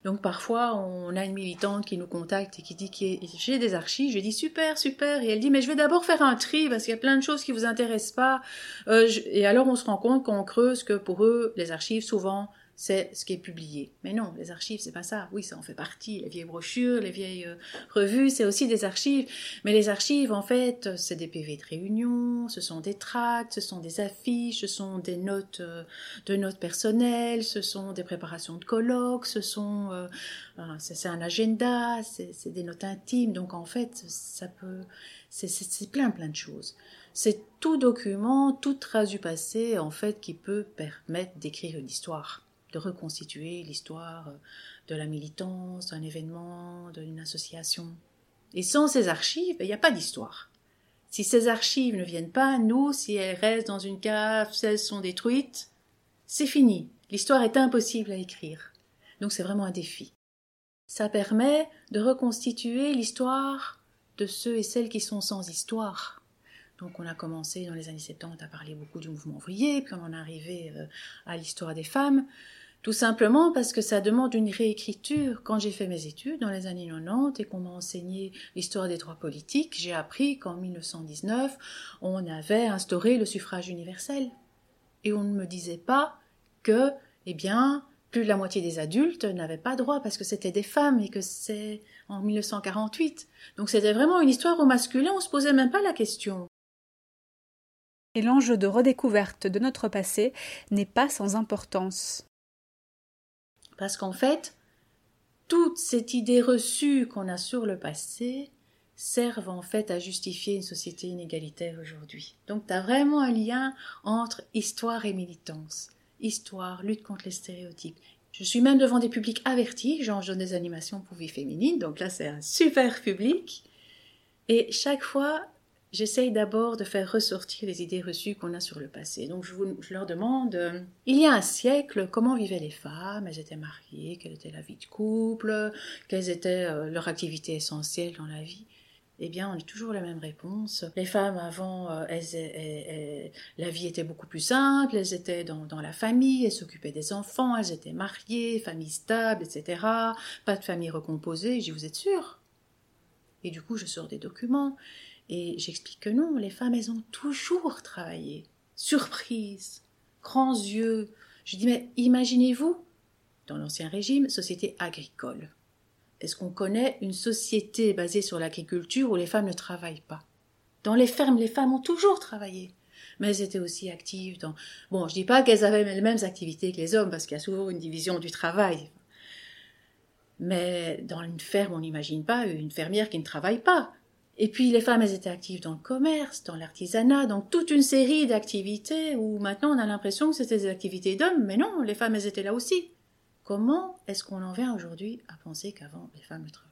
Donc parfois, on a une militante qui nous contacte et qui dit que j'ai des archives. Je dis super, super. Et elle dit mais je vais d'abord faire un tri parce qu'il y a plein de choses qui vous intéressent pas. Euh, et alors on se rend compte qu'on creuse que pour eux, les archives souvent c'est ce qui est publié. Mais non, les archives, c'est pas ça. Oui, ça en fait partie. Les vieilles brochures, les vieilles euh, revues, c'est aussi des archives. Mais les archives, en fait, c'est des PV de réunion, ce sont des tracts, ce sont des affiches, ce sont des notes euh, de notes personnelles, ce sont des préparations de colloques, ce sont, euh, c'est un agenda, c'est des notes intimes. Donc en fait, ça peut, c'est plein plein de choses. C'est tout document, toute trace du passé, en fait, qui peut permettre d'écrire une histoire. De reconstituer l'histoire de la militance, d'un événement, d'une association. Et sans ces archives, il n'y a pas d'histoire. Si ces archives ne viennent pas, nous, si elles restent dans une cave, si elles sont détruites, c'est fini. L'histoire est impossible à écrire. Donc c'est vraiment un défi. Ça permet de reconstituer l'histoire de ceux et celles qui sont sans histoire. Donc on a commencé dans les années 70 à parler beaucoup du mouvement ouvrier, puis on en est arrivé euh, à l'histoire des femmes. Tout simplement parce que ça demande une réécriture. Quand j'ai fait mes études dans les années 90 et qu'on m'a enseigné l'histoire des droits politiques, j'ai appris qu'en 1919, on avait instauré le suffrage universel. Et on ne me disait pas que, eh bien, plus de la moitié des adultes n'avaient pas droit parce que c'était des femmes et que c'est en 1948. Donc c'était vraiment une histoire au masculin, on se posait même pas la question. Et l'enjeu de redécouverte de notre passé n'est pas sans importance. Parce qu'en fait, toute cette idée reçue qu'on a sur le passé servent en fait à justifier une société inégalitaire aujourd'hui. Donc tu as vraiment un lien entre histoire et militance. Histoire, lutte contre les stéréotypes. Je suis même devant des publics avertis, genre je donne des animations pour vie féminine, donc là c'est un super public. Et chaque fois, j'essaye d'abord de faire ressortir les idées reçues qu'on a sur le passé. Donc je, leur demande, euh, il y a un siècle, comment vivaient les femmes? Elles étaient mariées, quelle était la vie de couple, quelles étaient euh, leurs activités essentielles dans la vie? Eh bien, on a toujours la même réponse. Les femmes avant, euh, la vie était beaucoup plus simple, elles étaient dans, la famille, elles s'occupaient des enfants, elles étaient mariées, famille stable, etc. Pas de famille recomposée, j'y vous êtes sûr Et du coup, je sors des documents. Et j'explique que non, les femmes, elles ont toujours travaillé. Surprise, grands yeux. Je dis, mais imaginez-vous, dans l'Ancien Régime, société agricole. Est-ce qu'on connaît une société basée sur l'agriculture où les femmes ne travaillent pas? Dans les fermes, les femmes ont toujours travaillé. Mais elles étaient aussi actives dans... Bon, je dis pas qu'elles avaient les mêmes activités que les hommes, parce qu'il y a souvent une division du travail. Mais dans une ferme, on n'imagine pas une fermière qui ne travaille pas. Et puis les femmes, elles étaient actives dans le commerce, dans l'artisanat, dans toute une série d'activités où maintenant on a l'impression que c'était des activités d'hommes, mais non, les femmes, elles étaient là aussi. Comment est-ce qu'on en vient aujourd'hui à penser qu'avant les femmes travaillaient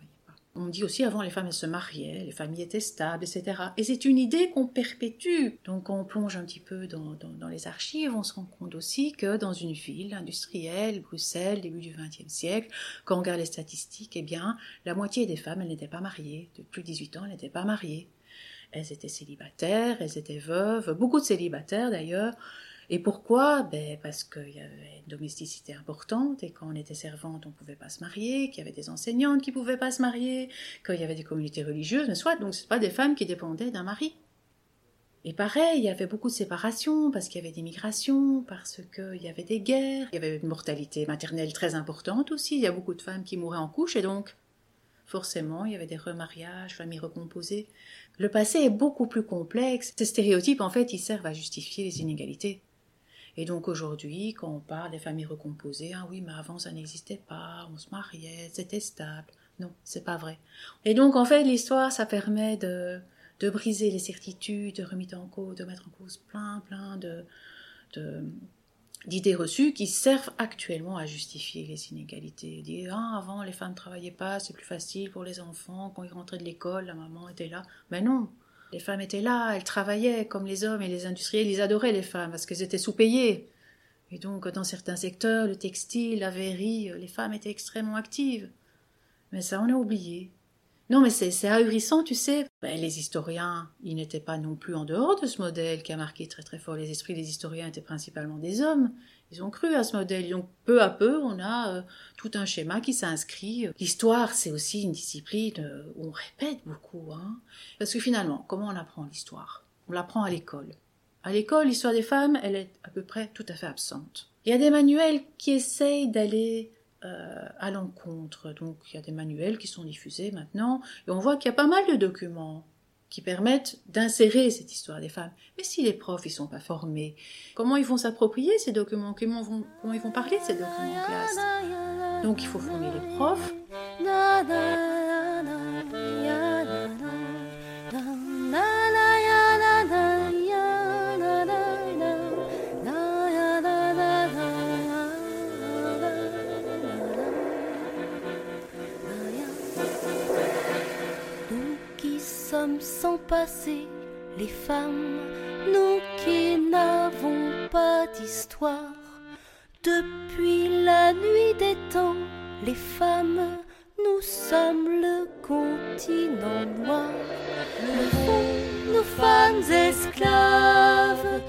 on dit aussi avant les femmes elles se mariaient, les familles étaient stables, etc. Et c'est une idée qu'on perpétue. Donc on plonge un petit peu dans, les archives, on se rend compte aussi que dans une ville industrielle, Bruxelles, début du XXe siècle, quand on regarde les statistiques, eh bien la moitié des femmes elles n'étaient pas mariées. De plus de 18 ans, elles n'étaient pas mariées. Elles étaient célibataires, elles étaient veuves, beaucoup de célibataires d'ailleurs. Et pourquoi? Ben Parce qu'il y avait une domesticité importante et quand on était servante, on ne pouvait pas se marier, qu'il y avait des enseignantes qui ne pouvaient pas se marier, qu'il y avait des communautés religieuses, mais soit, donc ce pas des femmes qui dépendaient d'un mari. Et pareil, il y avait beaucoup de séparations parce qu'il y avait des migrations, parce qu'il y avait des guerres, il y avait une mortalité maternelle très importante aussi, il y a beaucoup de femmes qui mouraient en couche et donc forcément il y avait des remariages, familles recomposées. Le passé est beaucoup plus complexe. Ces stéréotypes en fait ils servent à justifier les inégalités. Et donc aujourd'hui, quand on parle des familles recomposées, ah oui, mais avant ça n'existait pas, on se mariait, c'était stable. Non, c'est pas vrai. Et donc en fait, l'histoire, ça permet de, de briser les certitudes, de remettre en cause, de mettre en cause plein, plein de, d'idées reçues qui servent actuellement à justifier les inégalités. Dire ah, avant les femmes ne travaillaient pas, c'est plus facile pour les enfants, quand ils rentraient de l'école, la maman était là. Mais non, les femmes étaient là, elles travaillaient comme les hommes et les industriels, ils adoraient les femmes parce qu'elles étaient sous-payées. Et donc, dans certains secteurs, le textile, la verrerie, les femmes étaient extrêmement actives. Mais ça, on a oublié. Non, mais c'est ahurissant, tu sais. Ben, les historiens, ils n'étaient pas non plus en dehors de ce modèle qui a marqué très très fort les esprits. Les historiens étaient principalement des hommes. Ils ont cru à ce modèle. Donc peu à peu, on a euh, tout un schéma qui s'inscrit. L'histoire, c'est aussi une discipline euh, où on répète beaucoup. Hein. Parce que finalement, comment on apprend l'histoire? On l'apprend à l'école. À l'école, l'histoire des femmes, elle est à peu près tout à fait absente. Il y a des manuels qui essayent d'aller euh, à l'encontre. Donc il y a des manuels qui sont diffusés maintenant, et on voit qu'il y a pas mal de documents qui permettent d'insérer cette histoire des femmes. Mais si les profs ils sont pas formés, comment ils vont s'approprier ces documents? Comment, vont, ils vont parler de ces documents en classe? Donc il faut former les profs. Sont passées, les femmes, nous qui n'avons pas d'histoire. Depuis la nuit des temps, les femmes, nous sommes le continent noir. Le fond, nos femmes esclaves,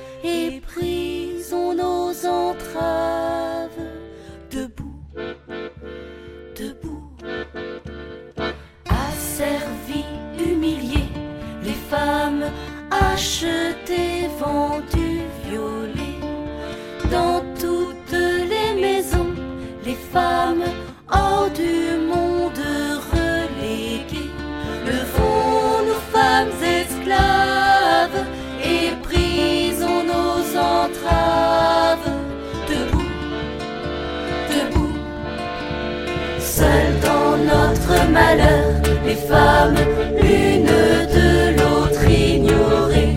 les femmes, l'une de l'autre ignorées.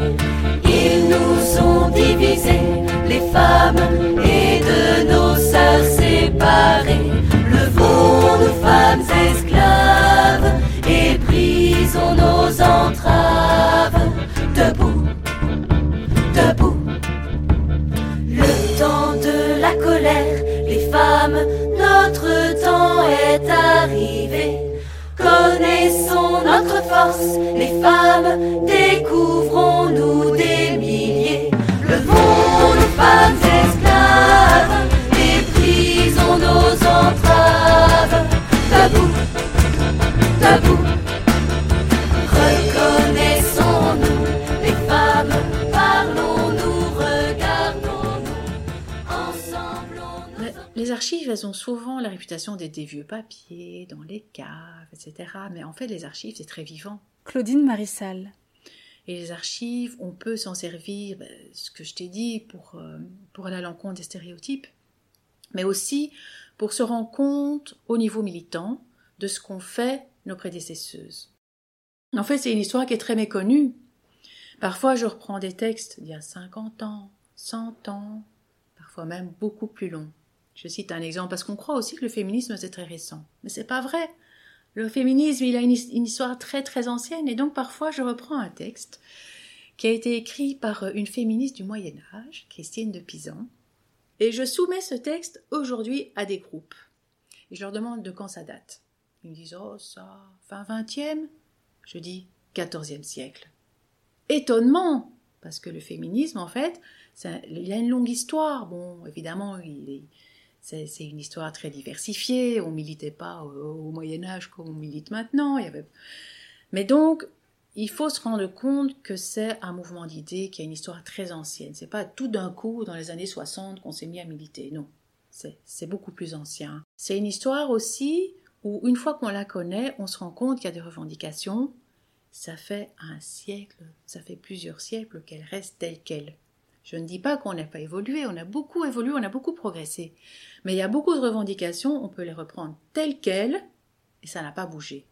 Ils nous ont divisés, les femmes, et de nos sœurs séparées. Levons nos femmes esclaves et brisons nos entraves. Debout, debout. Le temps de la colère, les femmes, notre temps est arrivé. Connaissons notre force, les femmes, découvrons-nous des milliers. Levons nos femmes esclaves et brisons nos entraves. Debout, debout. Archives, elles ont souvent la réputation d'être des vieux papiers, dans les caves, etc. Mais en fait, les archives, c'est très vivant. Claudine Marissal. Et les archives, on peut s'en servir, ben, ce que je t'ai dit, pour, euh, pour aller à l'encontre des stéréotypes, mais aussi pour se rendre compte au niveau militant de ce qu'ont fait nos prédécesseuses. En fait, c'est une histoire qui est très méconnue. Parfois, je reprends des textes d'il y a 50 ans, 100 ans, parfois même beaucoup plus longs. Je cite un exemple parce qu'on croit aussi que le féminisme c'est très récent, mais c'est pas vrai. Le féminisme, il a une, his- une histoire très très ancienne et donc parfois je reprends un texte qui a été écrit par une féministe du Moyen Âge, Christine de Pisan, et je soumets ce texte aujourd'hui à des groupes. Et je leur demande de quand ça date. Ils me disent oh ça fin 20e. Je dis 14e siècle. Étonnement parce que le féminisme en fait, ça- il a une longue histoire. Bon, évidemment, il est- c'est une histoire très diversifiée. On militait pas au, Moyen Âge comme on milite maintenant. Mais donc, il faut se rendre compte que c'est un mouvement d'idées qui a une histoire très ancienne. C'est pas tout d'un coup, dans les années 60, qu'on s'est mis à militer. Non, c'est c'est beaucoup plus ancien. C'est une histoire aussi où, une fois qu'on la connaît, on se rend compte qu'il y a des revendications. Ça fait un siècle, ça fait plusieurs siècles qu'elles restent telles quelles. Je ne dis pas qu'on n'a pas évolué, on a beaucoup évolué, on a beaucoup progressé. Mais il y a beaucoup de revendications, on peut les reprendre telles quelles, et ça n'a pas bougé.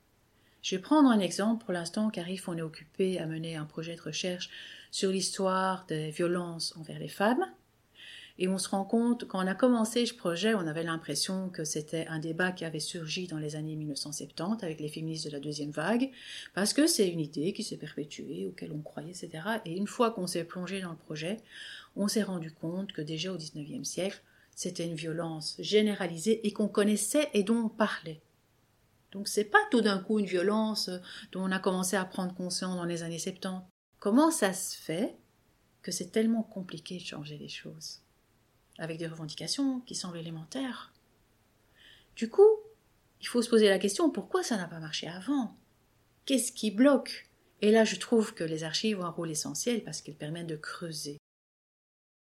Je vais prendre un exemple. Pour l'instant, Carif, on est occupé à mener un projet de recherche sur l'histoire des violences envers les femmes. Et on se rend compte, quand on a commencé ce projet, on avait l'impression que c'était un débat qui avait surgi dans les années 1970 avec les féministes de la deuxième vague, parce que c'est une idée qui s'est perpétuée, auquel on croyait, etc. Et une fois qu'on s'est plongé dans le projet, on s'est rendu compte que déjà au XIXe siècle, c'était une violence généralisée et qu'on connaissait et dont on parlait. Donc c'est pas tout d'un coup une violence dont on a commencé à prendre conscience dans les années 70. Comment ça se fait que c'est tellement compliqué de changer les choses? Avec des revendications qui semblent élémentaires. Du coup, il faut se poser la question pourquoi ça n'a pas marché avant? Qu'est-ce qui bloque? Et là, je trouve que les archives ont un rôle essentiel parce qu'elles permettent de creuser.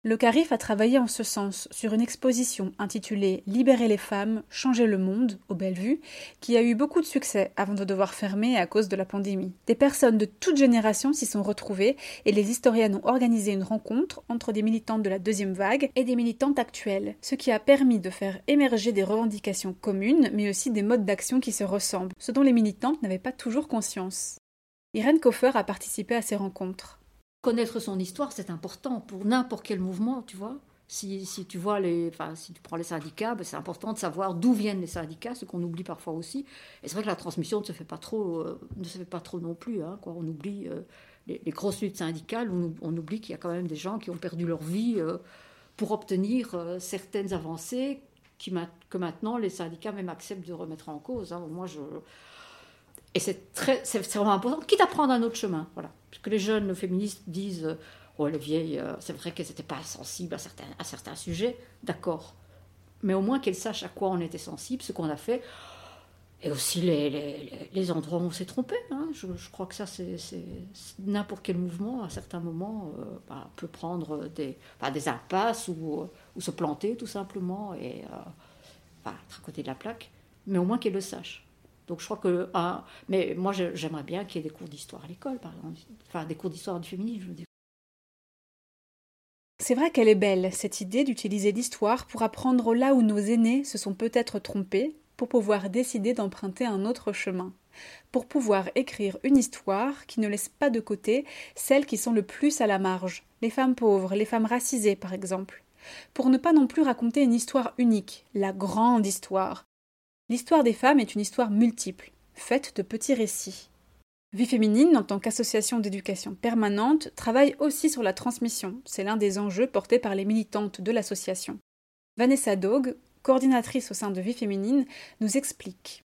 Le CARIF a travaillé en ce sens sur une exposition intitulée Libérer les femmes, changer le monde au Bellevue, qui a eu beaucoup de succès avant de devoir fermer à cause de la pandémie. Des personnes de toutes générations s'y sont retrouvées et les historiennes ont organisé une rencontre entre des militantes de la deuxième vague et des militantes actuelles, ce qui a permis de faire émerger des revendications communes, mais aussi des modes d'action qui se ressemblent, ce dont les militantes n'avaient pas toujours conscience. Irène Koffer a participé à ces rencontres. Connaître son histoire, c'est important pour n'importe quel mouvement, tu vois. Si, si tu vois les, enfin, si tu prends les syndicats, ben, c'est important de savoir d'où viennent les syndicats, ce qu'on oublie parfois aussi. Et c'est vrai que la transmission ne se fait pas trop, euh, ne se fait pas trop non plus. Hein, quoi. On oublie euh, les, grosses luttes syndicales, on, oublie qu'il y a quand même des gens qui ont perdu leur vie euh, pour obtenir certaines avancées que maintenant les syndicats même acceptent de remettre en cause. hein. Moi, je et c'est vraiment important, quitte à prendre un autre chemin. Voilà. Parce que les jeunes féministes disent, oh les vieilles, euh, c'est vrai qu'elles n'étaient pas sensibles à certains, sujets, d'accord. Mais au moins qu'elles sachent à quoi on était sensible, ce qu'on a fait, et aussi les, endroits où on s'est trompé. hein. Je, crois que ça, c'est n'importe quel mouvement, à certains moments, euh, bah, peut prendre des, des impasses ou, se planter tout simplement et enfin, être à côté de la plaque. Mais au moins qu'elles le sachent. Donc je crois que. ah, mais moi, j'aimerais bien qu'il y ait des cours d'histoire à l'école, par exemple. Enfin, des cours d'histoire du féminisme, je veux dire. C'est vrai qu'elle est belle, cette idée d'utiliser l'histoire pour apprendre là où nos aînés se sont peut-être trompés, pour pouvoir décider d'emprunter un autre chemin, pour pouvoir écrire une histoire qui ne laisse pas de côté celles qui sont le plus à la marge, les femmes pauvres, les femmes racisées par exemple, pour ne pas non plus raconter une histoire unique, la grande histoire. L'histoire des femmes est une histoire multiple, faite de petits récits. Vie féminine, en tant qu'association d'éducation permanente, travaille aussi sur la transmission. C'est l'un des enjeux portés par les militantes de l'association. Vanessa Dog, coordinatrice au sein de Vie féminine, nous explique.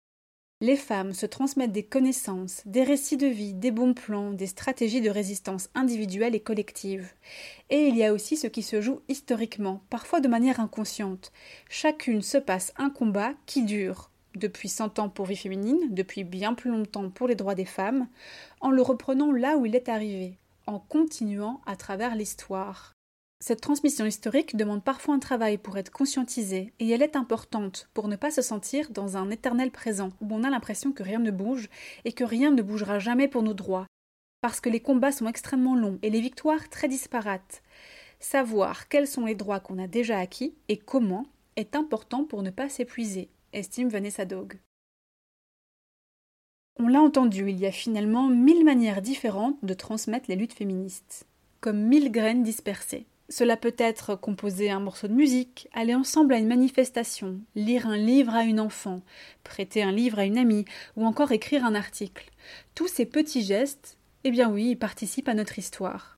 Les femmes se transmettent des connaissances, des récits de vie, des bons plans, des stratégies de résistance individuelle et collective. Et il y a aussi ce qui se joue historiquement, parfois de manière inconsciente. Chacune se passe un combat qui dure, depuis 100 ans pour Vie féminine, depuis bien plus longtemps pour les droits des femmes, en le reprenant là où il est arrivé, en continuant à travers l'histoire. Cette transmission historique demande parfois un travail pour être conscientisée, et elle est importante pour ne pas se sentir dans un éternel présent où on a l'impression que rien ne bouge et que rien ne bougera jamais pour nos droits, parce que les combats sont extrêmement longs et les victoires très disparates. Savoir quels sont les droits qu'on a déjà acquis et comment est important pour ne pas s'épuiser, estime Vanessa Dog. On l'a entendu, il y a finalement mille manières différentes de transmettre les luttes féministes, comme mille graines dispersées. Cela peut être composer un morceau de musique, aller ensemble à une manifestation, lire un livre à une enfant, prêter un livre à une amie, ou encore écrire un article. Tous ces petits gestes, eh bien oui, participent à notre histoire.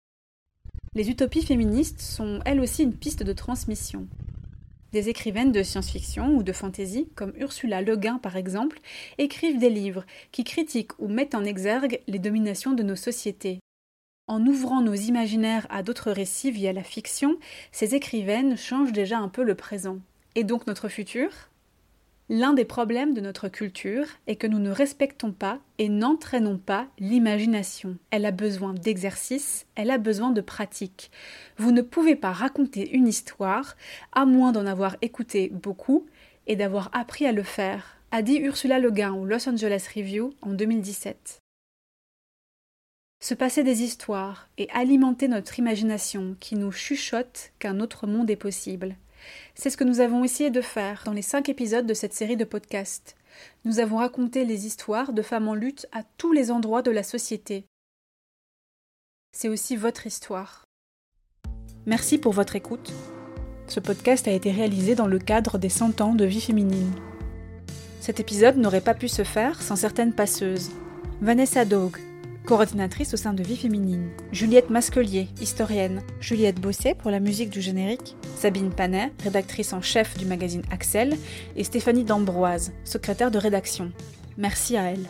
Les utopies féministes sont elles aussi une piste de transmission. Des écrivaines de science-fiction ou de fantasy, comme Ursula Le Guin par exemple, écrivent des livres qui critiquent ou mettent en exergue les dominations de nos sociétés. En ouvrant nos imaginaires à d'autres récits via la fiction, ces écrivaines changent déjà un peu le présent. Et donc notre futur? L'un des problèmes de notre culture est que nous ne respectons pas et n'entraînons pas l'imagination. Elle a besoin d'exercice, elle a besoin de pratique. Vous ne pouvez pas raconter une histoire à moins d'en avoir écouté beaucoup et d'avoir appris à le faire, a dit Ursula Le Guin au Los Angeles Review en 2017. Se passer des histoires et alimenter notre imagination qui nous chuchote qu'un autre monde est possible. C'est ce que nous avons essayé de faire dans les cinq épisodes de cette série de podcasts. Nous avons raconté les histoires de femmes en lutte à tous les endroits de la société. C'est aussi votre histoire. Merci pour votre écoute. Ce podcast a été réalisé dans le cadre des 100 ans de vie féminine. Cet épisode n'aurait pas pu se faire sans certaines passeuses. Vanessa Dog, coordinatrice au sein de Vie Féminine, Juliette Masquelier, historienne, Juliette Bosset pour la musique du générique, Sabine Panet, rédactrice en chef du magazine Axel, et Stéphanie D'Ambroise, secrétaire de rédaction. Merci à elle.